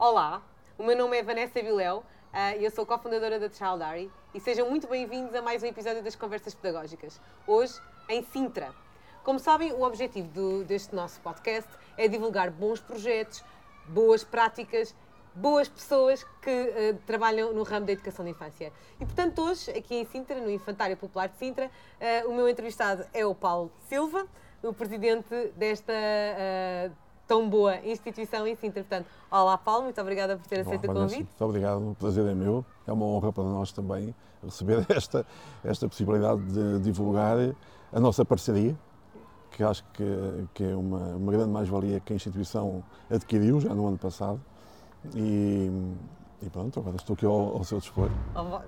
Olá, o meu nome é Vanessa Viléu e eu sou cofundadora da Childari e sejam muito bem-vindos a mais um episódio das Conversas Pedagógicas. Hoje, em Sintra. Como sabem, o objetivo do, deste nosso podcast é divulgar bons projetos, boas práticas boas pessoas que uh, trabalham no ramo da educação da infância. E, portanto, hoje, aqui em Sintra, no Infantário Popular de Sintra, uh, o meu entrevistado é o Paulo Silva, o presidente desta uh, tão boa instituição em Sintra. Portanto, olá, Paulo, muito obrigada por ter aceito o convite. Muito obrigado, o prazer é meu. É uma honra para nós também receber esta, esta possibilidade de divulgar a nossa parceria, que acho que, que é uma, uma grande mais-valia que a instituição adquiriu já no ano passado e, e pronto, agora estou aqui ao, ao seu dispor.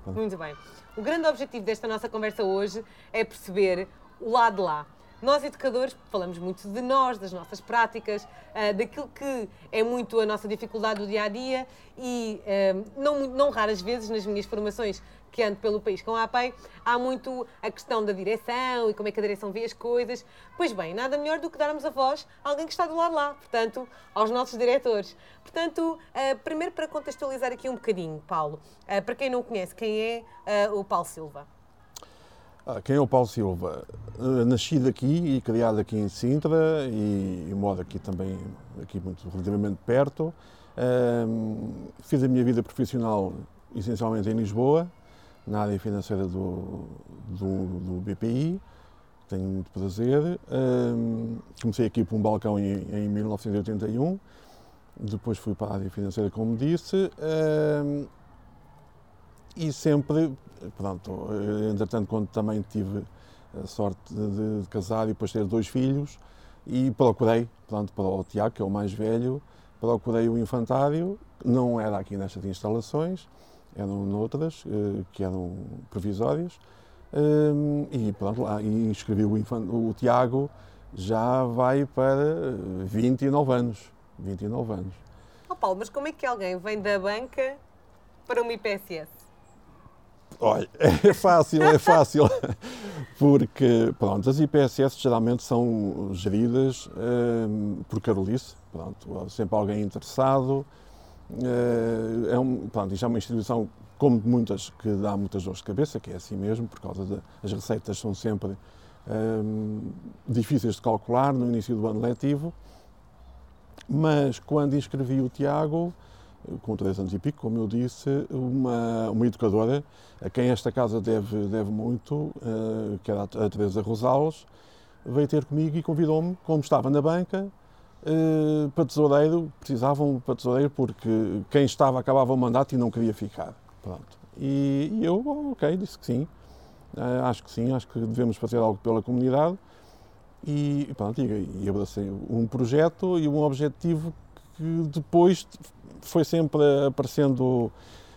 Muito bem. O grande objetivo desta nossa conversa hoje é perceber o lado de lá. Nós, educadores, falamos muito de nós, das nossas práticas, uh, daquilo que é muito a nossa dificuldade do dia a dia e, uh, não, não raras vezes, nas minhas formações que ando pelo país com a APEI, há muito a questão da direção e como é que a direção vê as coisas. Pois bem, nada melhor do que darmos a voz a alguém que está do lado lá, portanto, aos nossos diretores. Portanto, uh, primeiro para contextualizar aqui um bocadinho, Paulo, para quem não conhece, quem é o Paulo Silva? Ah, quem é o Paulo Silva? nascido aqui e criado aqui em Sintra e, e moro aqui também, aqui muito relativamente perto. fiz a minha vida profissional essencialmente em Lisboa, na área financeira do, do, do BPI. Tenho muito prazer. Um, comecei aqui por um balcão em, em 1981, depois fui para a área financeira, como disse, um, e sempre, pronto, entretanto, quando também tive a sorte de, de, casar e depois ter dois filhos, e procurei, pronto, para o Tiago, que é o mais velho, procurei o infantário, não era aqui nestas instalações, eram noutras, eh, que eram provisórias, eh, e pronto, lá, inscrevi o, o Tiago, já vai para 29 anos. 29 anos. Oh Paulo, mas como é que alguém vem da banca para uma IPSS? Olha, é fácil, é fácil, porque pronto, as IPSS geralmente são geridas um, eh, por Carolice, pronto, sempre alguém interessado, é, um, pronto, isto é uma instituição, como muitas, que dá muitas dores de cabeça, que é assim mesmo, por causa das receitas são sempre um, difíceis de calcular no início do ano letivo. Mas quando inscrevi o Tiago, com três anos e pico, como eu disse, uma, uma educadora a quem esta casa deve, deve muito, uh, que era a Teresa Rosales, veio ter comigo e convidou-me, como estava na banca, uh, para tesoureiro, precisavam para tesoureiro porque quem estava acabava o mandato e não queria ficar. Pronto. E, e eu, ok, disse que sim. Uh, acho que sim, acho que devemos fazer algo pela comunidade. E, pronto, e, e abracei um projeto e um objetivo que depois foi sempre aparecendo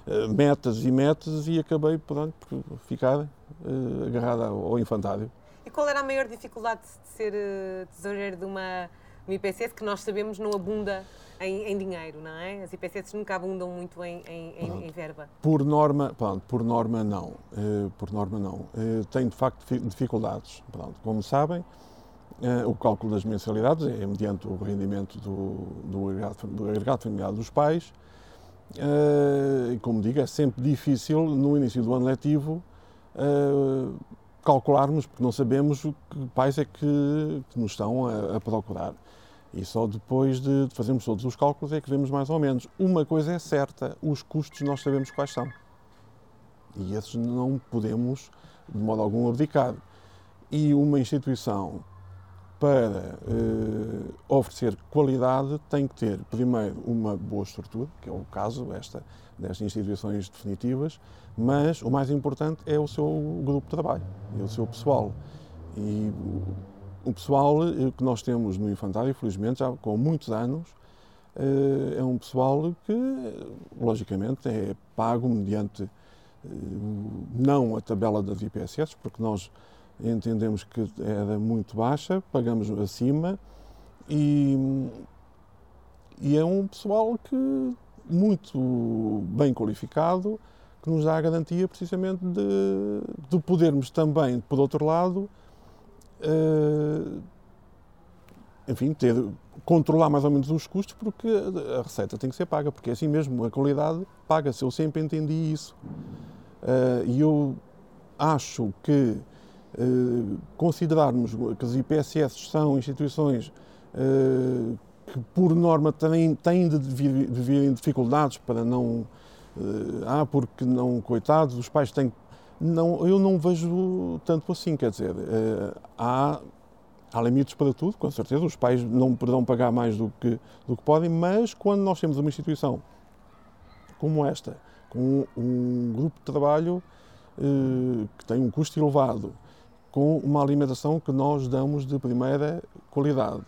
uh, metas e metas e acabei pronto, por ficar uh, agarrado ao infantário. E qual era a maior dificuldade de ser uh, tesoureiro de uma uma IPSS que nós sabemos não abunda em, em, dinheiro, não é? As IPSS nunca abundam muito em, em, em verba. Por norma, pronto, por norma não. Uh, por norma não. Uh, tem de facto dificuldades. Pronto, como sabem, o cálculo das mensalidades é mediante o rendimento do, do, agregado, do agregado familiar dos pais. e como digo, é sempre difícil no início do ano letivo calcularmos, porque não sabemos que pais é que, que nos estão a, a, procurar. E só depois de fazermos todos os cálculos é que vemos mais ou menos. Uma coisa é certa, os custos nós sabemos quais são. E esses não podemos, de modo algum, abdicar. E uma instituição, para eh, oferecer qualidade, tem que ter, primeiro, uma boa estrutura, que é o caso esta, destas instituições definitivas, mas o mais importante é o seu grupo de trabalho, é o seu pessoal. E o pessoal eh, que nós temos no infantário, felizmente, já com muitos anos, eh, é um pessoal que, logicamente, é pago mediante não a tabela das IPSS, porque nós entendemos que era muito baixa, pagamos acima e, e é um pessoal que muito bem qualificado, que nos dá a garantia precisamente de, de podermos também, por outro lado, uh, enfim, ter, controlar mais ou menos os custos, porque a receita tem que ser paga, porque é assim mesmo, a qualidade paga-se. Eu sempre entendi isso. Uh, e eu acho que considerarmos que as IPSS são instituições uh, que, por norma, têm, têm de viver em dificuldades para não. ah, porque não, coitados, os pais têm. Não, eu não vejo tanto assim, quer dizer, há Há limites para tudo, com certeza. Os pais não poderão pagar mais do que, do que podem, mas quando nós temos uma instituição como esta, com um grupo de trabalho eh, que tem um custo elevado, com uma alimentação que nós damos de primeira qualidade,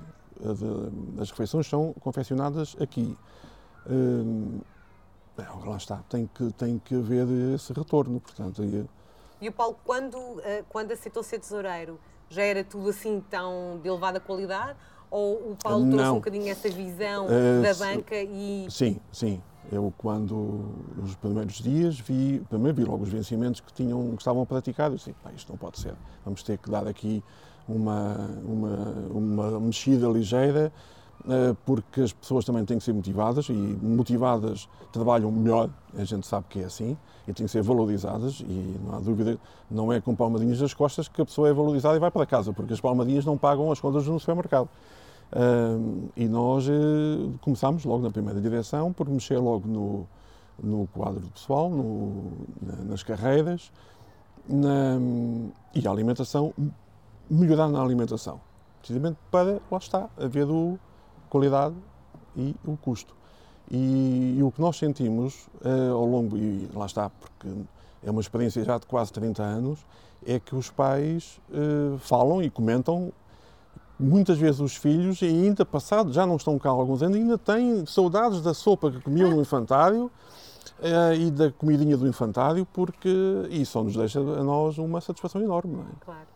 as refeições são confeccionadas aqui. Eh, lá está, tem que, tem que haver esse retorno. Portanto, e, e o Paulo, quando, eh, quando aceitou ser tesoureiro, já era tudo assim tão de elevada qualidade? Ou o Paulo trouxe um bocadinho essa visão uh, da banca e. Sim, sim. Eu, quando, nos primeiros dias, vi, primeiro vi logo os vencimentos que, tinham, que estavam praticados. Disse, isto não pode ser. Vamos ter que dar aqui uma, uma, uma mexida ligeira eh, porque as pessoas também têm que ser motivadas e motivadas trabalham melhor, a gente sabe que é assim, e têm que ser valorizadas e não há dúvida, não é com palmadinhas das costas que a pessoa é valorizada e vai para casa, porque as palmadinhas não pagam as contas no supermercado. E nós uh, começámos logo na primeira direção por mexer logo no, no quadro pessoal, no, na, nas carreiras na, e a alimentação, melhorar na alimentação, precisamente para, lá está, haver o, qualidade e o custo. E, e o que nós sentimos uh, ao longo, e lá está, porque é uma experiência já de quase 30 anos, é que os pais uh, falam e comentam muitas vezes os filhos, e ainda passado, já não estão cá há alguns anos, ainda têm saudades da sopa que comiam no infantário uh, e da comidinha do infantário, porque isso só nos deixa a nós uma satisfação enorme. É? Claro.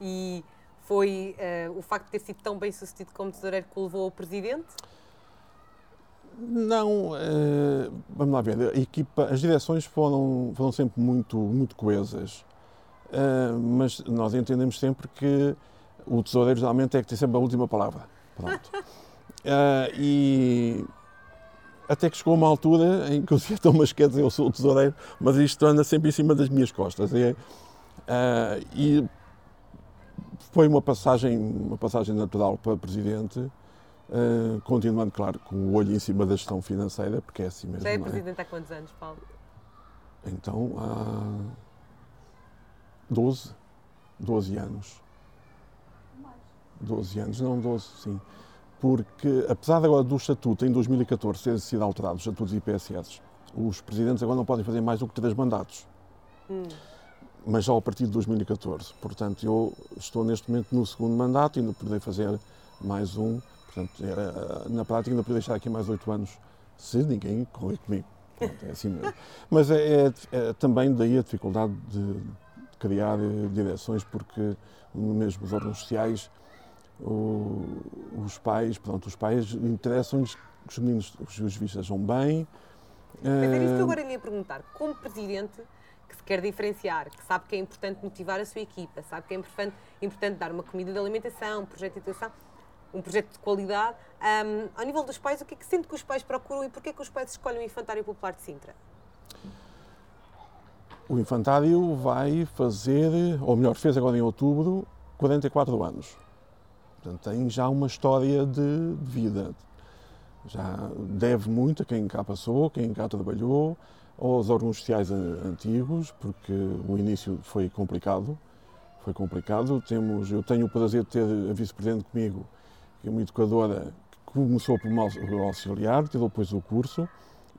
E foi uh, o facto de ter sido tão bem sucedido como tesoureiro que o levou ao presidente? Não, uh, vamos lá ver, a equipa, as direções foram, foram sempre muito, muito coesas, uh, mas nós entendemos sempre que o tesoureiro geralmente é que tem sempre a última palavra. Pronto. e até que chegou uma altura em que eu dizia, então, mas quer dizer, eu sou o tesoureiro, mas isto anda sempre em cima das minhas costas. E, e foi uma passagem, uma passagem natural para presidente, uh, continuando, claro, com o olho em cima da gestão financeira, porque é assim mesmo. Já é, é? presidente há quantos anos, Paulo? Então, há 12, 12 anos. 12 anos, não 12, sim. Porque, apesar agora do estatuto, em 2014, ter sido alterado, os estatutos IPSS, os presidentes agora não podem fazer mais do que três mandatos. Hum mas já a partir de 2014. Portanto, eu estou neste momento no segundo mandato e ainda poderei fazer mais um. Portanto, é, na prática, ainda poderei estar aqui mais oito anos se ninguém correr comigo. Pronto, é assim mesmo. Mas é, é, é, também daí a dificuldade de criar eh, direções, porque mesmo os órgãos sociais, o, os pais, pronto, os pais interessam-lhes que os meninos, os juízes sejam bem. Mas era isso que eu agora lhe ia perguntar. Como presidente, que se quer diferenciar, que sabe que é importante motivar a sua equipa, sabe que é importante, importante dar uma comida de alimentação, um projeto de educação, um projeto de qualidade. Um, ao nível dos pais, o que é que sente que os pais procuram e porquê é que os pais escolhem o Infantário Popular de Sintra? O Infantário vai fazer, ou melhor, fez agora em outubro, 44 anos. Portanto, tem já uma história de, de vida. Já deve muito a quem cá passou, quem cá trabalhou, aos órgãos sociais antigos, porque o início foi complicado. Foi complicado. Temos, eu tenho o prazer de ter a vice-presidente comigo, que é uma educadora que começou por auxiliar, tirou depois o curso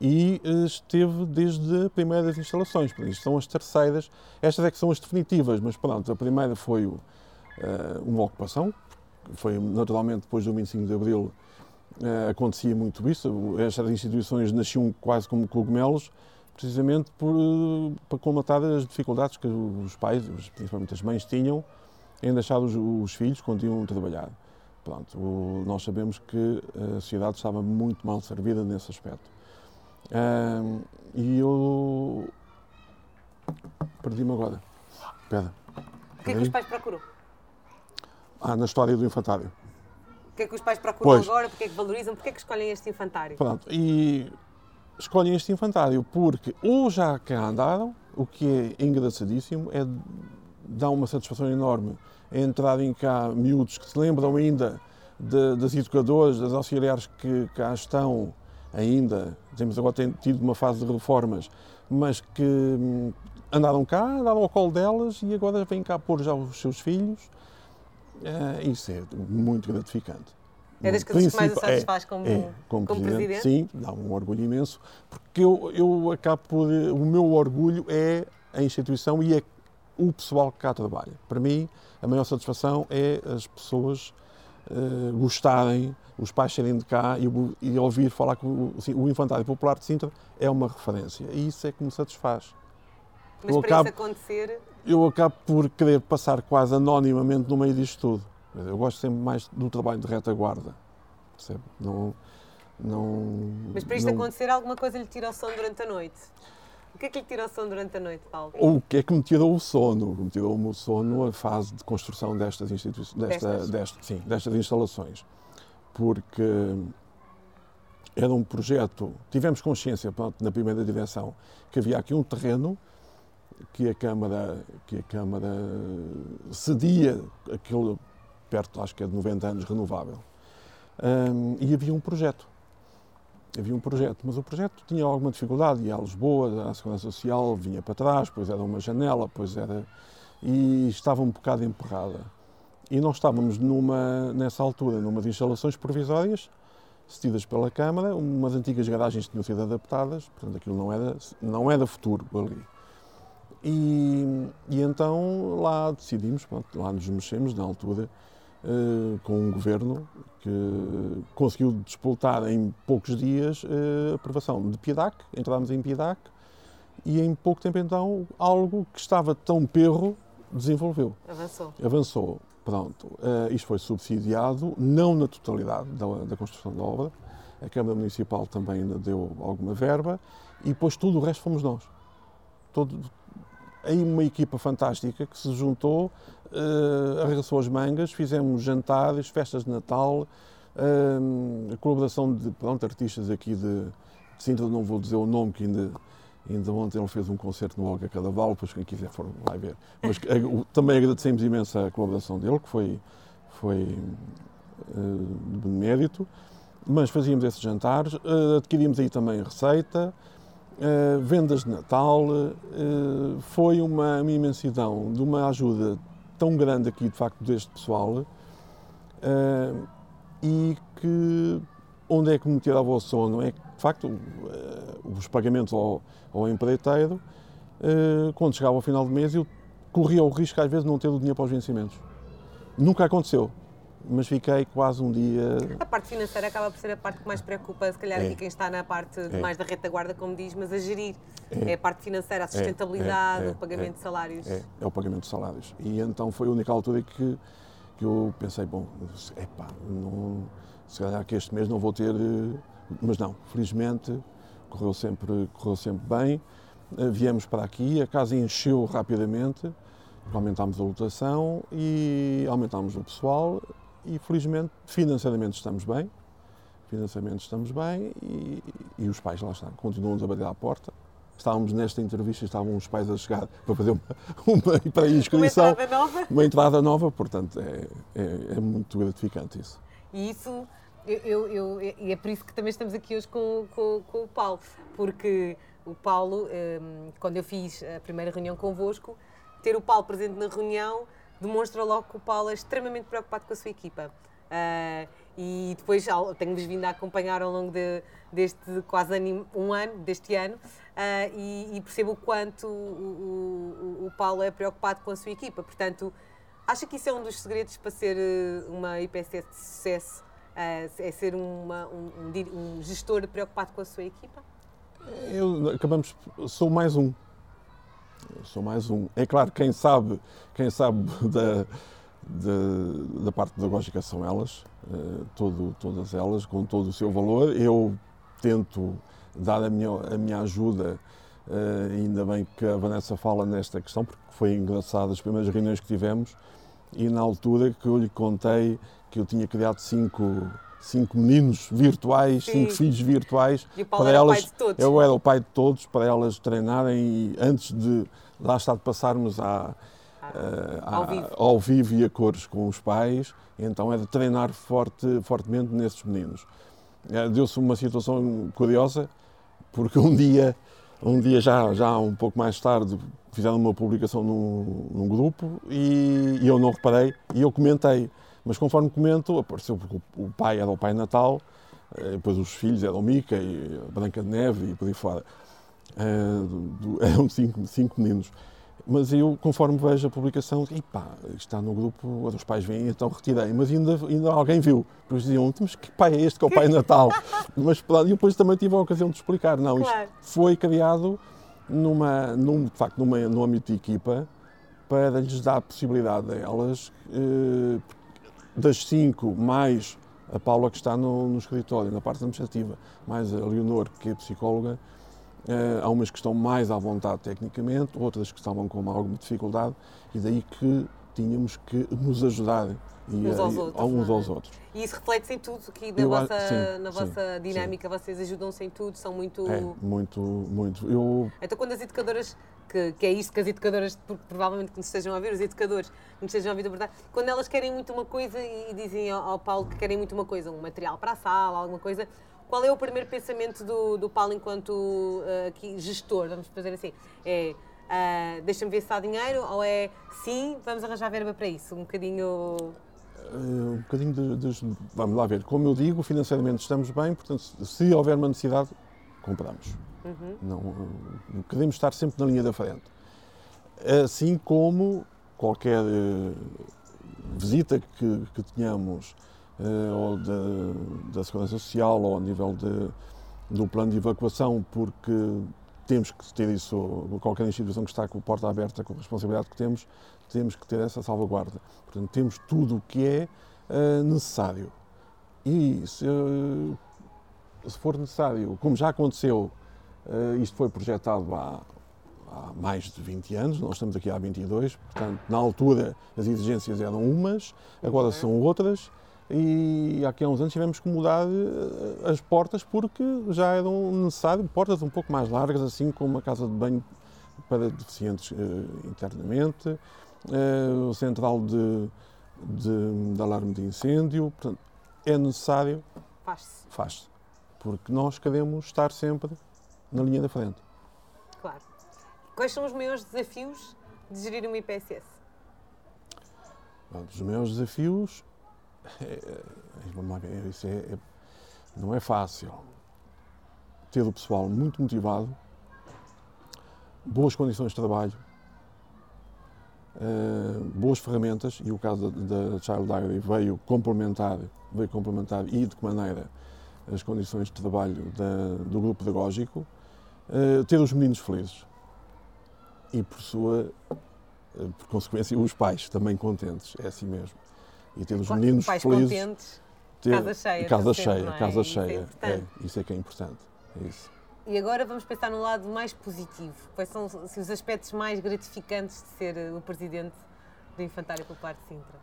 e eh, esteve desde as primeiras instalações. Isto são as terceiras. Estas é que são as definitivas, mas pronto, a primeira foi uh, uma ocupação, foi naturalmente depois do 25 de Abril uh, acontecia muito isso. Estas instituições nasciam quase como cogumelos, precisamente por, para colmatar as dificuldades que os pais, principalmente as mães, tinham em deixar os, os filhos quando iam trabalhar. Pronto, o, nós sabemos que a sociedade estava muito mal servida nesse aspecto. E eu perdi-me agora. Espera. O que é que os pais procuram? Ah, na história do infantário. O que é que os pais procuram pois. agora? Porque é que valorizam? Porque é que escolhem este infantário? Pronto, e escolhem este infantário porque ou já cá andaram, o que é engraçadíssimo, é dá uma satisfação enorme entrarem cá miúdos que se lembram ainda de, das educadoras, das auxiliares que cá estão ainda, temos agora tem tido uma fase de reformas, mas que hum, andaram cá, andaram ao colo delas e agora vêm cá pôr já os seus filhos. Uh, isso é muito gratificante. É das coisas que mais o satisfaz como, é, como, como presidente, presidente, Sim, dá um orgulho imenso, porque eu, eu acabo por. O meu orgulho é a instituição e é o pessoal que cá trabalha. Para mim, a maior satisfação é as pessoas uh, gostarem, os pais serem de cá e, e ouvir falar que o, assim, o Infantário Popular de Sintra é uma referência. E isso é que me satisfaz. Mas eu para acabo, isso acontecer. Eu acabo por querer passar quase anonimamente no meio disto tudo. Eu gosto sempre mais do trabalho de retaguarda. Percebe? Não, não, Mas para isto não... acontecer, alguma coisa lhe tira o sono durante a noite? O que é que lhe tira o sono durante a noite, Paulo? O que é que me tirou o sono? Me tirou o sono a fase de construção destas instituições, desta, destas? Desta, sim, destas instalações. Porque era um projeto, tivemos consciência pronto, na primeira direção que havia aqui um terreno que a Câmara, que a Câmara cedia aquele perto, acho que é de 90 anos, renovável. Um, e havia um projeto. Havia um projeto, mas o projeto tinha alguma dificuldade. Ia a Lisboa, a Segurança Social vinha para trás, depois era uma janela, depois era. e estava um bocado emperrada. E nós estávamos numa, nessa altura numa de instalações provisórias, cedidas pela Câmara, umas antigas garagens tinham sido adaptadas, portanto aquilo não era, não era futuro ali. E, e então lá decidimos, pronto, lá nos mexemos na altura, uh, com um governo que conseguiu despoltar em poucos dias uh, a aprovação de PIDAC, entramos em PIDAC, e em pouco tempo então algo que estava tão perro desenvolveu. Avançou. Avançou. Pronto. Uh, isto foi subsidiado, não na totalidade da, da construção da obra. A Câmara Municipal também ainda deu alguma verba e depois tudo o resto fomos nós. Todo, aí uma equipa fantástica que se juntou, uh, arregaçou as mangas, fizemos jantares, festas de Natal, uh, colaboração de pronto, artistas aqui de, de Sintra, não vou dizer o nome, que ainda, ainda ontem ele fez um concerto no Olga Cadaval, depois quem quiser for lá ver. Mas uh, também agradecemos imenso a colaboração dele, que foi, foi de benemérito, mas fazíamos esses jantares, adquirimos aí também receita, Uh, vendas de Natal, uh, foi uma, uma, imensidão de uma ajuda tão grande aqui, de facto, deste pessoal, uh, e que onde é que me tirava o sono? É que, de facto, os pagamentos ao, ao empreiteiro, quando chegava ao final do mês, eu corria o risco, às vezes, de não ter o dinheiro para os vencimentos. Nunca aconteceu mas fiquei quase um dia. A parte financeira acaba por ser a parte que mais preocupa, se calhar, é. aqui quem está na parte é. mais da retaguarda, como diz, mas a gerir. É, é a parte financeira, a é. sustentabilidade, é. o pagamento de salários. É. é, o pagamento de salários. E então foi a única altura que, que eu pensei: bom, epá, não, se calhar que este mês não vou ter. Mas não, felizmente correu sempre, correu sempre bem. Viemos para aqui, a casa encheu rapidamente aumentámos a lotação e aumentámos o pessoal e felizmente financeiramente estamos bem, financeiramente estamos bem e, e os pais lá estão, continuam a bater à porta. Estávamos nesta entrevista, estavam os pais a chegar para fazer uma, uma pré-inscrição. Uma entrada nova? Uma entrada nova, portanto é, é, é muito gratificante isso. E isso, eu, eu, eu, e é por isso que também estamos aqui hoje com, com, com o Paulo, porque o Paulo, hum, quando eu fiz a primeira reunião convosco, ter o Paulo presente na reunião demonstra logo que o Paulo é extremamente preocupado com a sua equipa. Uh, e depois tenho-vos vindo a acompanhar ao longo de, deste quase um ano, deste ano, uh, e, e, percebo o quanto o, o, o, Paulo é preocupado com a sua equipa. Portanto, acha que isso é um dos segredos para ser eh, uma IPSS de sucesso? Uh, é ser uma, um, um, gestor preocupado com a sua equipa? Eu, acabamos, sou mais um. Sou mais um. É claro, quem sabe, quem sabe da, da, da parte pedagógica são elas, uh, todo, todas elas, com todo o seu valor. Eu tento dar a minha, a minha ajuda, uh, ainda bem que a Vanessa fala nesta questão, porque foi engraçado as primeiras reuniões que tivemos. e na altura que eu lhe contei que eu tinha criado cinco, cinco meninos virtuais, Sim. cinco filhos virtuais, E o Paulo para era o elas, pai de todos. eu era o pai de todos, para elas treinarem e antes de lá estar de passarmos à, eh, ao vivo. ao vivo e a cores com os pais, então era treinar forte, fortemente nesses meninos. Eh, Deu-se uma situação curiosa, porque um dia, um dia já, já um pouco mais tarde, fizeram uma publicação num, num grupo e, e eu não reparei e eu comentei. Mas conforme comento, apareceu porque o, pai era o Pai Natal, eh, depois os filhos eram Mica e a Branca de Neve e por aí fora. Eh, eram cinco, cinco meninos. Mas eu, conforme vejo a publicação, e pá, está no grupo, os pais vêm, então retirei. Mas ainda, ainda alguém viu. Depois diziam, mas que pai é este que é o Pai Natal? mas pronto, e depois também tive a ocasião de explicar. Não, isto Claro. foi criado numa, num, de facto, numa, num âmbito de equipa para lhes dar a possibilidade a elas, eh, das cinco, mais a Paula que está no, no escritório, na parte administrativa, mais a Leonor, que é psicóloga, eh, há umas que estão mais à vontade tecnicamente, outras que estavam com alguma dificuldade, e daí que tínhamos que nos ajudar Uns aos outros, uns não é? aos outros. E isso reflete-se em tudo aqui na Eu vossa, sim, na sim, vossa sim. dinâmica, vocês ajudam-se em tudo, são muito. É, muito, muito. Eu Então, quando as educadoras, que, que é isto que as educadoras, porque provavelmente que nos estejam a ouvir, os educadores que nos estejam a ouvir da verdade, quando elas querem muito uma coisa e dizem ao, ao Paulo que querem muito uma coisa, um material para a sala, alguma coisa, qual é o primeiro pensamento do, do Paulo enquanto eh, aqui gestor? Vamos fazer assim: é ah, deixa-me ver se há dinheiro ou é sim, vamos arranjar verba para isso? Um bocadinho. Eh, um bocadinho de, de- Vamos lá ver. Como eu digo, financeiramente estamos bem, portanto, se- houver uma necessidade, compramos. Não, eh, queremos estar sempre na linha da frente. Assim como qualquer eh, visita que, que tenhamos, ou da, da Segurança Social, ou a nível de, do plano de evacuação, porque temos que ter isso, qualquer instituição que está com a porta aberta, com a responsabilidade que temos, temos que ter essa salvaguarda. Portanto, temos tudo o que é eh, necessário. E se, eh, se for necessário, como já aconteceu, eh, isto foi projetado há, há mais de 20 anos, nós estamos aqui há 22, portanto, na altura as exigências eram umas, agora são outras, e aqui há uns anos tivemos que mudar as portas porque já eram necessárias portas um pouco mais largas, assim como uma casa de banho para deficientes internamente, o central de, de, de alarme de incêndio, portanto, é necessário, Faz-se, faz-se, porque nós queremos estar sempre na linha da frente. claro. Quais são os maiores desafios de gerir uma IPSS? Os meus desafios, é, é, ver, isso é, é- não é fácil. Ter o pessoal muito motivado, boas condições de trabalho, eh, boas ferramentas, e o caso da, da Child Diary veio complementar, veio complementar e de que maneira as condições de trabalho da- do grupo pedagógico, eh, ter os meninos felizes e, por sua eh, por consequência, os pais também contentes, é assim mesmo. E ter os meninos Pais felizes. contentes. ter- casa cheia, Casa cheia, não é? casa Isso é cheia. É, isso é que é importante. É isso. E agora vamos pensar no lado mais positivo. Quais são assim, os aspectos mais gratificantes de ser eh, o presidente do Infantário Popular de Sintra?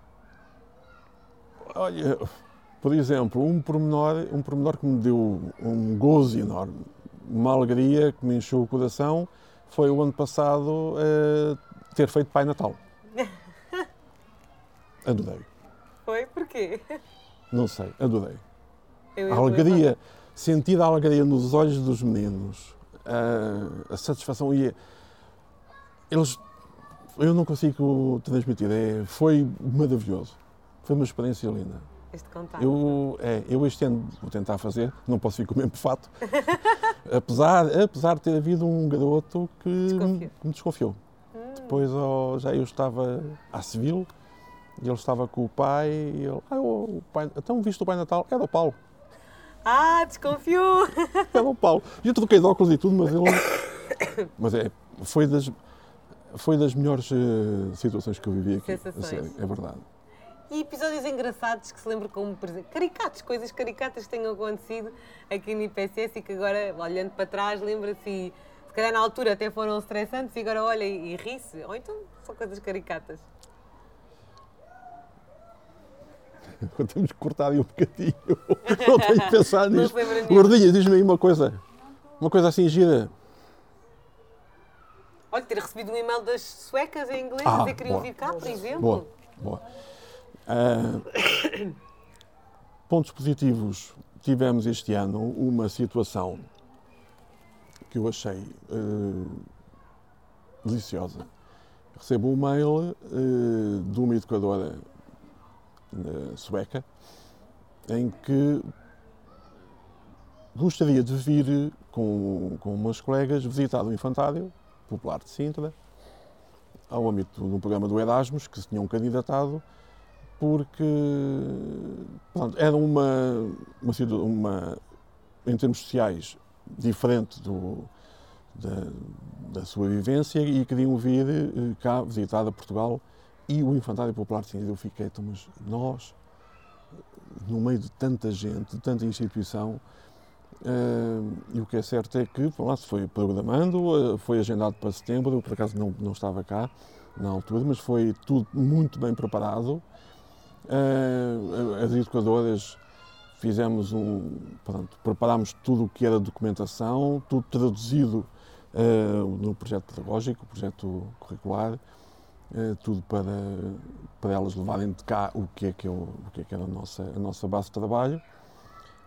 Olha, por exemplo, um pormenor, um pormenor que me deu um gozo enorme, uma alegria que me encheu o coração, foi o ano passado eh, ter feito Pai Natal. Adorei. Foi? Porquê? Não sei, adorei. Eu- A alegria, sentir a alegria nos olhos dos meninos, a, a satisfação e eles, eu não consigo transmitir, é, foi maravilhoso, foi uma experiência linda. Este contato. Eu, é, eu este ano vou tentar fazer, não posso ir com o mesmo fato, apesar, apesar de ter havido um garoto que, Desconfiou. me desconfiou. Hum. Depois ó, já eu estava à civil e ele estava com o pai e ele, ah, o pai, então viste o Pai Natal? Era o Paulo. Ah, desconfiou! Era o Paulo. Eu troquei de óculos e tudo, mas ele. Mas é, foi das, foi das melhores eh, situações que eu vivi aqui. a sério, é verdade. E episódios engraçados que se lembram como, por exemplo, caricatos, coisas caricatas que tenham acontecido aqui no IPSS e que agora, olhando para trás, lembra-se se calhar na altura até foram estressantes e agora olha e, e ri-se. Ou então são coisas caricatas. temos que cortar aí um bocadinho. não tenho que pensar nenhum. Gordinha, diz-me aí uma coisa. Uma coisa assim gira. Olha, ter recebido um e-mail das suecas em inglês Ah, a dizer que queriam vir cá, por exemplo. Boa, boa. Ah, pontos positivos. Tivemos este ano uma situação que eu achei eh, deliciosa. Recebo um mail eh, de uma educadora sueca em que gostaria de vir com, com umas colegas visitar o infantário popular de Sintra ao âmbito do programa do Erasmus, que se tinham candidatado, porque pronto, era uma, uma, uma, em termos sociais, diferente do, da, da sua vivência e queriam vir eh, cá visitar a Portugal e o Infantário Popular Sintra. Eu fiquei, então, mas nós, no meio de tanta gente, de tanta instituição, eh, e o que é certo é que pronto, lá se foi programando, eh, foi agendado para setembro, eu por acaso não, não estava cá na altura, mas foi tudo muito bem preparado. Eh, as educadoras fizemos um, pronto, preparámos tudo o que era documentação, tudo traduzido no projeto pedagógico, projeto curricular, tudo para, para elas levarem de cá o que é que, é o, que, é que era a nossa, a nossa base de trabalho.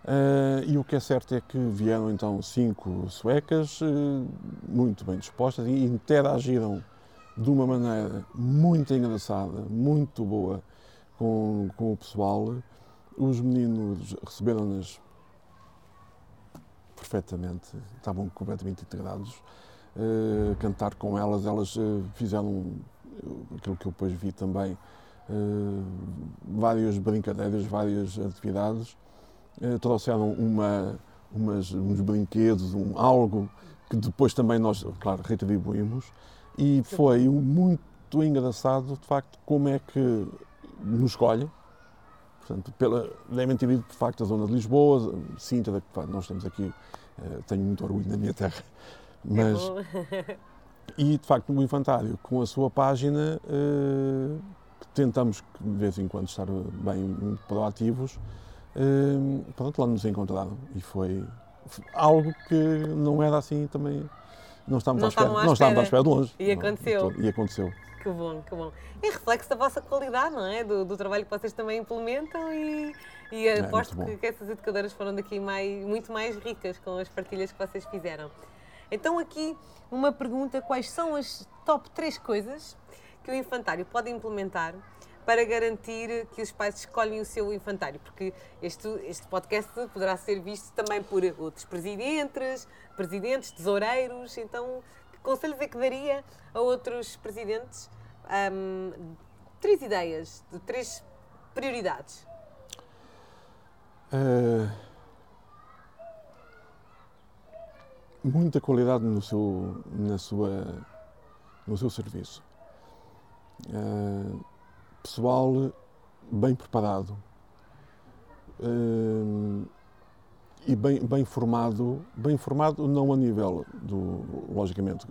Eh, e o que é certo é que vieram então cinco suecas, eh, muito bem dispostas e interagiram de uma maneira muito engraçada, muito boa com, com o pessoal. Os meninos receberam-nas perfeitamente, estavam completamente integrados. Eh, cantar com elas, elas eh, fizeram eh, aquilo que eu depois vi também, eh, várias brincadeiras, várias atividades. Eh, trouxeram uma, umas, uns brinquedos, um, algo que depois também nós, claro, retribuímos. E foi muito engraçado, de facto, como é que nos escolhem. Portanto, pela, devem ter ido, de facto, a zona de Lisboa, Sintra, que nós temos aqui, eh, tenho muito orgulho na minha terra. Mas, É bom. e, de facto, o Infantário, com a sua página, eh, que tentamos, de vez em quando, estar bem proativos, eh, pronto, lá nos encontraram. E foi algo que não era assim também. Não estávamos, Não à, espera, à não estávamos à espera. espera de longe. E Não, aconteceu. E aconteceu. Que bom, que bom. É reflexo da vossa qualidade, não é? Do, do trabalho que vocês também implementam e, e aposto É, muito bom. que, que essas educadoras foram daqui mais, muito mais ricas com as partilhas que vocês fizeram. Então, aqui uma pergunta: quais são as top 3 coisas que o infantário pode implementar para garantir que os pais escolhem o seu infantário? Porque este, este podcast poderá ser visto também por outros presidentes, presidentes, tesoureiros. Então, que conselhos é que daria a outros presidentes? Ahm, três ideias, de três prioridades. Eh, muita qualidade no seu, na sua, no seu serviço. Eh, pessoal bem preparado eh, e bem, bem formado, bem formado não a nível do, logicamente,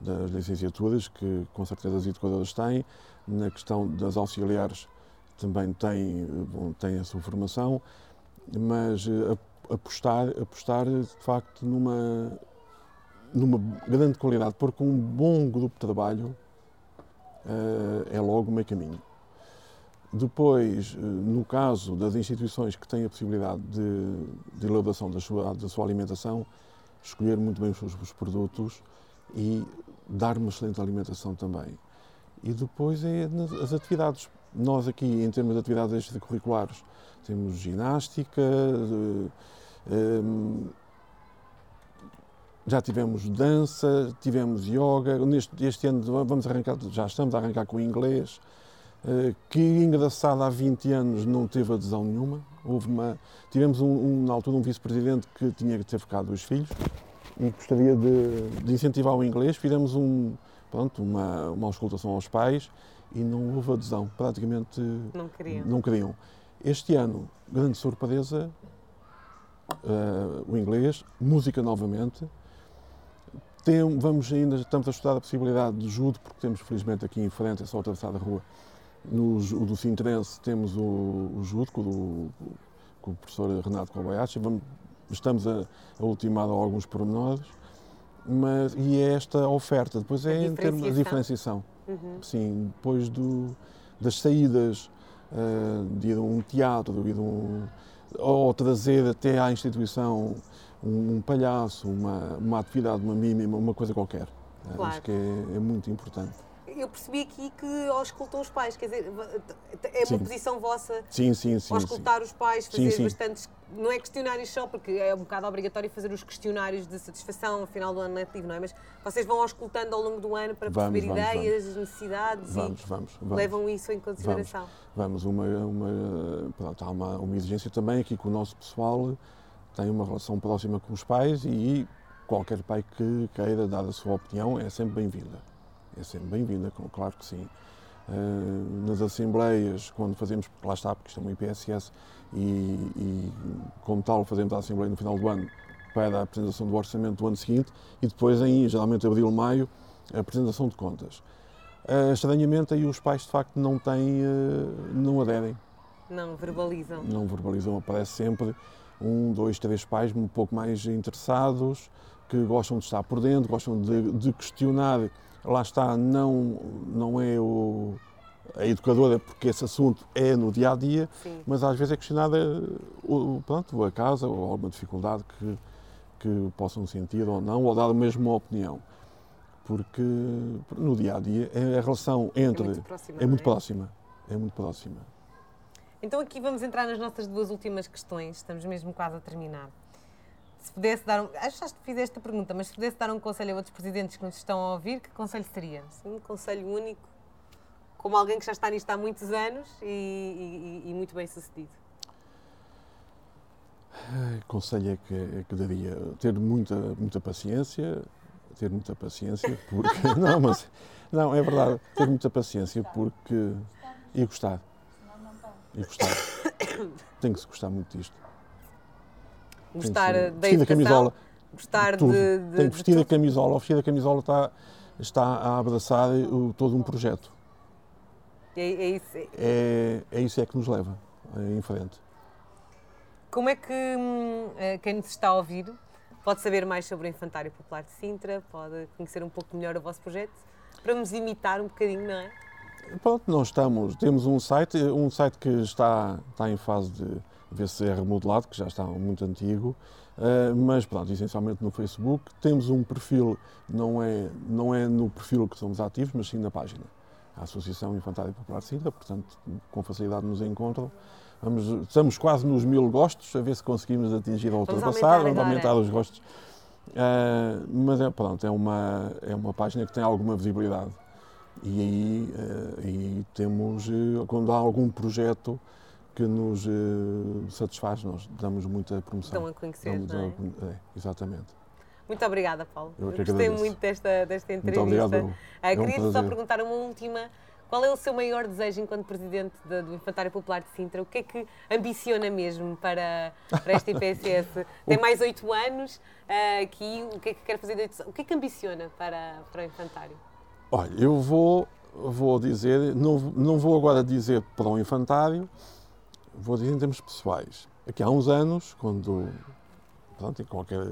das licenciaturas, que com certeza as educadoras têm, na questão das auxiliares também têm, bom, têm a sua formação, mas eh, ap- apostar, apostar de facto numa, numa grande qualidade, porque um bom grupo de trabalho eh, é logo meio caminho. Depois, eh, no caso das instituições que têm a possibilidade de, de elaboração da sua, da sua alimentação, escolher muito bem os seus os produtos e dar uma excelente alimentação também. E depois é as atividades. Nós aqui, em termos de atividades extracurriculares, temos ginástica, eh, em, já tivemos dança, tivemos yoga. Neste este ano vamos arrancar, já estamos a arrancar com o inglês, eh, que engraçado há 20 anos não teve adesão nenhuma. Houve uma, tivemos um, um, na altura um vice-presidente que tinha que ter ficado os filhos e gostaria de, de incentivar o inglês. Fizemos um, pronto, uma, uma auscultação aos pais e não houve adesão. Praticamente Não queriam. não queriam. Este ano, grande surpresa, eh, o inglês, música novamente. Tem, vamos ainda, estamos a estudar a possibilidade de judo, porque temos felizmente aqui em frente, é só atravessar a rua, No, o do Sintrense temos o, o JUD, com o, com o professor Renato Kobayashi. Vamos, estamos a, a ultimar alguns pormenores. Mas, e é esta oferta. Depois é em termos de diferenciação. Uhum. Sim, depois do, das saídas uh, de ir a um teatro, ir a um, ou trazer até à instituição um, um palhaço, uma, uma atividade, uma mínima, uma coisa qualquer. Claro. Acho que é, é muito importante eu percebi aqui que auscultam os pais, quer dizer, é uma posição vossa sim, sim, sim, auscultar os pais, fazer sim. bastantes, não é questionários só, porque é um bocado obrigatório fazer os questionários de satisfação ao final do ano letivo, não é? Mas vocês vão auscultando ao longo do ano para vamos, perceber vamos, ideias, vamos. necessidades vamos, e vamos, levam isso em consideração. Vamos, uma, uma, pronto, há uma, uma exigência também aqui que o nosso pessoal tem uma relação próxima com os pais e qualquer pai que queira dar a sua opinião é sempre bem-vinda é sempre bem-vinda, claro que sim. Uh, nas assembleias, quando fazemos, porque lá está, porque isto é uma IPSS, e, e como tal fazemos a assembleia no final do ano para a apresentação do orçamento do ano seguinte e depois em, geralmente, abril, maio, a apresentação de contas. Uh, estranhamente, aí os pais, de facto, não têm, uh, não aderem. Não verbalizam. Não verbalizam, aparece sempre um, dois, três pais um pouco mais interessados, que gostam de estar por dentro, gostam de, de questionar lá está, não, não é o, a educadora, porque esse assunto é no dia a dia, Sim. mas às vezes é questionada o, pronto, a casa ou alguma dificuldade que, que possam sentir ou não, ou dar mesmo uma opinião. Porque no dia a dia a relação entre. É muito próxima. É muito, é? próxima, é muito próxima. Então aqui vamos entrar nas nossas duas últimas questões, estamos mesmo quase a terminar se pudesse dar um. Acho que já fiz esta pergunta, mas se pudesse dar um conselho a outros presidentes que nos estão a ouvir, que conselho seria? Sim, um conselho único, como alguém que já está nisto há muitos anos e, e, e muito bem sucedido. Conselho é que, é que daria ter muita, muita paciência, ter muita paciência, porque. não, mas. Não, é verdade, ter muita paciência, porque. E gostar. E gostar. Tem que se gostar muito disto gostar da educação, camisola, gostar tudo. de, de, Tem que vestir a camisola, o vestir a camisola está, está a abraçar o, todo um projeto. É, é, isso. É, é isso é que nos leva em frente. Como é que hum, eh, quem nos está a ouvir pode saber mais sobre o Infantário Popular de Sintra, pode conhecer um pouco melhor o vosso projeto, para nos imitar um bocadinho, não é? Pronto, nós estamos, temos um site, um site que está, está em fase de, ver se é remodelado, que já está muito antigo, uh, mas pronto, essencialmente no Facebook. Temos um perfil, não é, não é no perfil que somos ativos, mas sim na página. A Associação Infantária Popular Sintra, portanto, com facilidade nos encontram. Vamos, estamos quase nos mil gostos, a ver se conseguimos atingir a ultrapassar, vamos aumentar os gostos. Uh, mas é, pronto, é uma, é uma página que tem alguma visibilidade. E aí, uh, aí temos, quando há algum projeto que nos uh, satisfaz, nós damos muita promoção. Estão a conhecer, damos, não é? é? Exatamente. Muito obrigada, Paulo. Eu, Eu gostei muito desta, desta entrevista. Muito obrigado. Uh, é um queria só perguntar uma última. Qual é o seu maior desejo enquanto Presidente de, do Infantário Popular de Sintra? O que é que ambiciona mesmo para, para esta IPSS? Tem mais oito anos uh, aqui, o que é que quer fazer de O que é que ambiciona para, para o Infantário? Olha, eu vou, vou dizer, não, não vou agora dizer para o Infantário, vou dizer em termos pessoais. Aqui há uns anos, quando. Pronto, em, qualquer,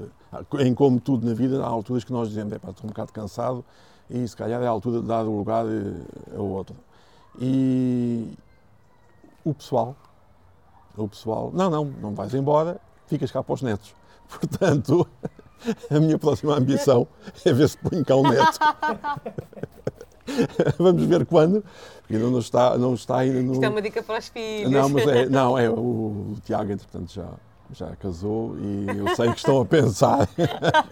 em como tudo na vida, há alturas que nós dizemos: é estou um bocado cansado e se calhar é a altura de dar o lugar a outro. E o pessoal, o pessoal, não, não, não vais embora, ficas cá para os netos. Portanto, a minha próxima ambição é ver se põe cá um neto. Vamos ver quando, porque ainda não está, não está ainda no... Isto é uma dica para os filhos. Não, mas é, não, é o, o Tiago, entretanto, já, já casou e eu sei que estão a pensar.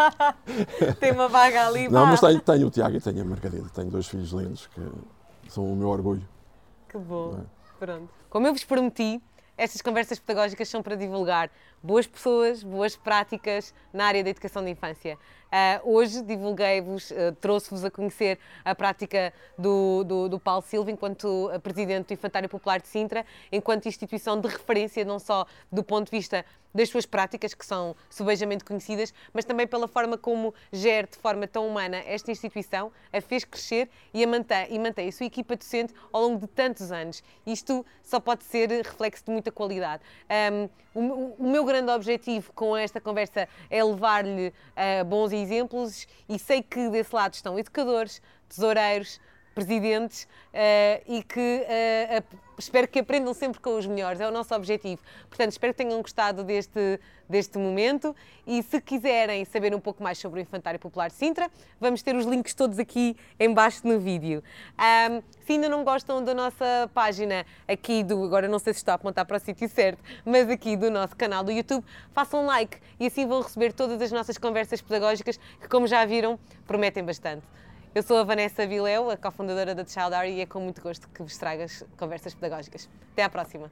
Tem uma vaga ali. Não, mas tenho, tenho o Tiago e tenho a Margarida, tenho dois filhos lindos que são o meu orgulho. Que bom. É? Pronto. Como eu vos prometi, estas conversas pedagógicas são para divulgar boas pessoas, boas práticas na área da educação da infância. Uh, hoje divulguei-vos, uh, trouxe-vos a conhecer a prática do, do, do Paulo Silva enquanto Presidente do Infantário Popular de Sintra, enquanto instituição de referência, não só do ponto de vista das suas práticas, que são subejamente conhecidas, mas também pela forma como gera de forma tão humana esta instituição, a fez crescer e, a mantém, e mantém a sua equipa docente ao longo de tantos anos. Isto só pode ser reflexo de muita qualidade. Um, o, o, meu grande objetivo com esta conversa é levar-lhe uh, bons exemplos e sei que desse lado estão educadores, tesoureiros, presidentes uh, e que uh, espero que aprendam sempre com os melhores, é o nosso objetivo. Portanto, espero que tenham gostado deste, deste momento e se quiserem saber um pouco mais sobre o Infantário Popular Sintra, vamos ter os links todos aqui embaixo no vídeo. Um, se ainda não gostam da nossa página aqui do, agora não sei se estou a apontar para o sítio certo, mas aqui do nosso canal do YouTube, façam um like e assim vão receber todas as nossas conversas pedagógicas que, como já viram, prometem bastante. Eu sou a Vanessa Vileu, a cofundadora da Child Art, e é com muito gosto que vos trago as conversas pedagógicas. Até à próxima!